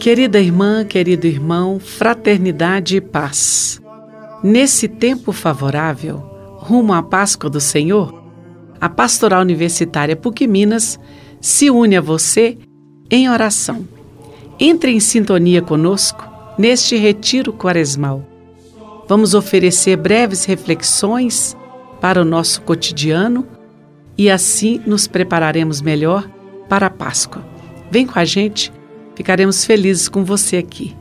Querida irmã, querido irmão, fraternidade e paz. Nesse tempo favorável, rumo à Páscoa do Senhor, a Pastoral Universitária PUC Minas se une a você em oração. Entre em sintonia conosco neste retiro quaresmal. Vamos oferecer breves reflexões para o nosso cotidiano e assim nos prepararemos melhor para a Páscoa. Vem com a gente Ficaremos felizes com você aqui.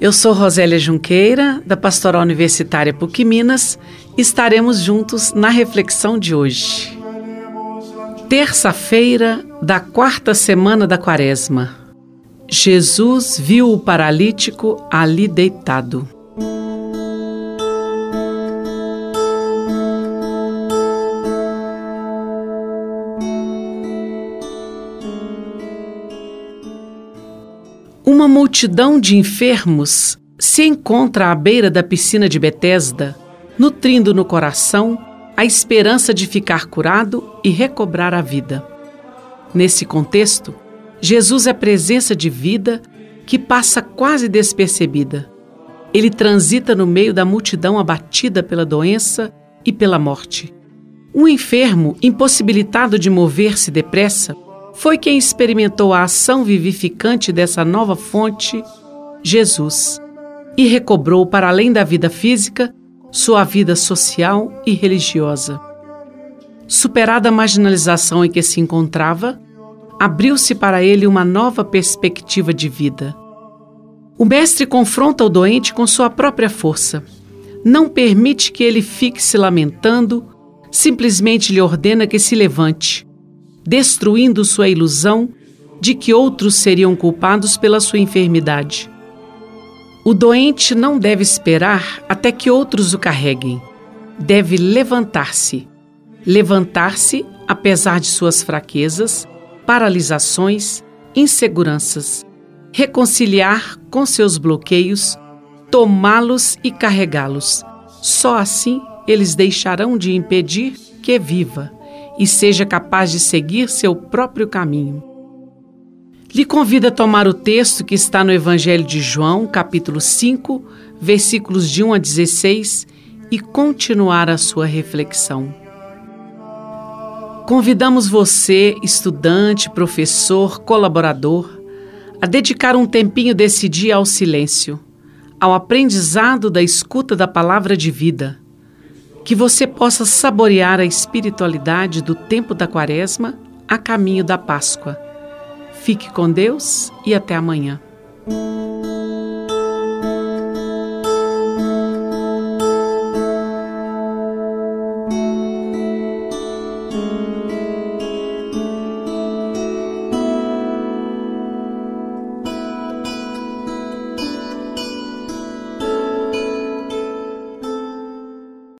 Eu sou Rosélia Junqueira, da Pastoral Universitária PUC Minas. Estaremos juntos na reflexão de hoje. Terça-feira da quarta semana da Quaresma. Jesus viu o paralítico ali deitado. Uma multidão de enfermos se encontra à beira da piscina de Betesda, nutrindo no coração a esperança de ficar curado e recobrar a vida. Nesse contexto, Jesus é presença de vida que passa quase despercebida. Ele transita no meio da multidão abatida pela doença e pela morte. Um enfermo, impossibilitado de mover-se depressa, foi quem experimentou a ação vivificante dessa nova fonte, Jesus, e recobrou para além da vida física sua vida social e religiosa. Superada a marginalização em que se encontrava, abriu-se para ele uma nova perspectiva de vida. O mestre confronta o doente com sua própria força. Não permite que ele fique se lamentando, simplesmente lhe ordena que se levante destruindo sua ilusão de que outros seriam culpados pela sua enfermidade. O doente não deve esperar até que outros o carreguem. Deve levantar-se. Levantar-se apesar de suas fraquezas, paralisações, inseguranças. Reconciliar com seus bloqueios, tomá-los e carregá-los. Só assim eles deixarão de impedir que viva e seja capaz de seguir seu próprio caminho. Lhe convido a tomar o texto que está no Evangelho de João, capítulo 5, versículos de 1 a 16, e continuar a sua reflexão. Convidamos você, estudante, professor, colaborador, a dedicar um tempinho desse dia ao silêncio, ao aprendizado da escuta da palavra de vida que você possa saborear a espiritualidade do tempo da Quaresma a caminho da Páscoa. Fique com Deus e até amanhã.